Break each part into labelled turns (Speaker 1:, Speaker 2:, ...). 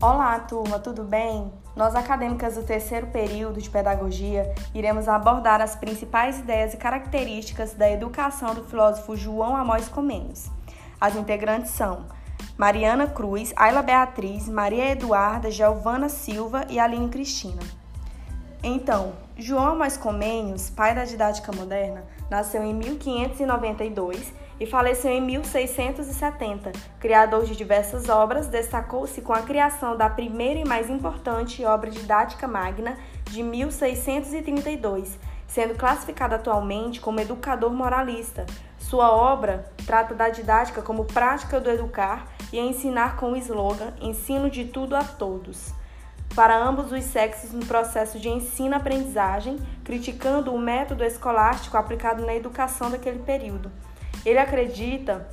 Speaker 1: Olá, turma, tudo bem? Nós, acadêmicas do terceiro período de pedagogia, iremos abordar as principais ideias e características da educação do filósofo João Amós Comênios. As integrantes são Mariana Cruz, Ayla Beatriz, Maria Eduarda, Giovana Silva e Aline Cristina. Então, João Amós Comênios, pai da didática moderna, nasceu em 1592 e faleceu em 1670. Criador de diversas obras, destacou-se com a criação da primeira e mais importante obra didática magna de 1632, sendo classificado atualmente como educador moralista. Sua obra trata da didática como prática do educar e ensinar com o slogan Ensino de tudo a todos para ambos os sexos no processo de ensino-aprendizagem, criticando o método escolástico aplicado na educação daquele período. Ele acredita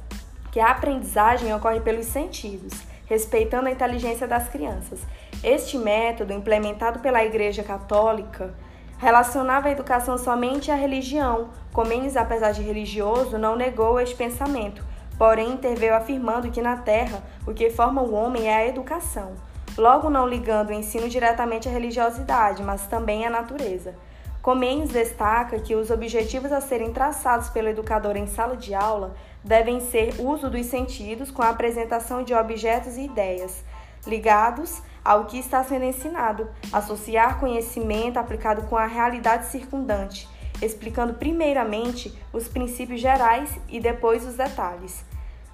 Speaker 1: que a aprendizagem ocorre pelos sentidos, respeitando a inteligência das crianças. Este método, implementado pela Igreja Católica, relacionava a educação somente à religião. Comênios, apesar de religioso, não negou este pensamento, porém interveio afirmando que na Terra o que forma o homem é a educação logo não ligando o ensino diretamente à religiosidade, mas também à natureza. Comênios destaca que os objetivos a serem traçados pelo educador em sala de aula devem ser uso dos sentidos com a apresentação de objetos e ideias ligados ao que está sendo ensinado, associar conhecimento aplicado com a realidade circundante, explicando primeiramente os princípios gerais e depois os detalhes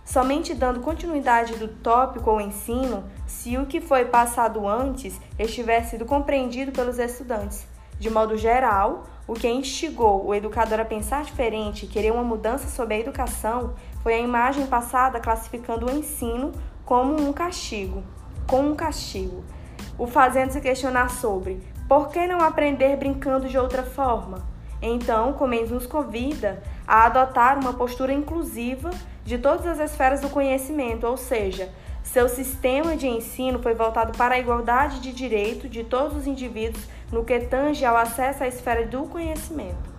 Speaker 1: somente dando continuidade do tópico ou ensino se o que foi passado antes estiver sido compreendido pelos estudantes. De modo geral, o que instigou o educador a pensar diferente e querer uma mudança sobre a educação foi a imagem passada classificando o ensino como um castigo, com um castigo, o fazendo se questionar sobre por que não aprender brincando de outra forma? Então, Comens nos convida a adotar uma postura inclusiva de todas as esferas do conhecimento, ou seja, seu sistema de ensino foi voltado para a igualdade de direito de todos os indivíduos no que tange ao acesso à esfera do conhecimento.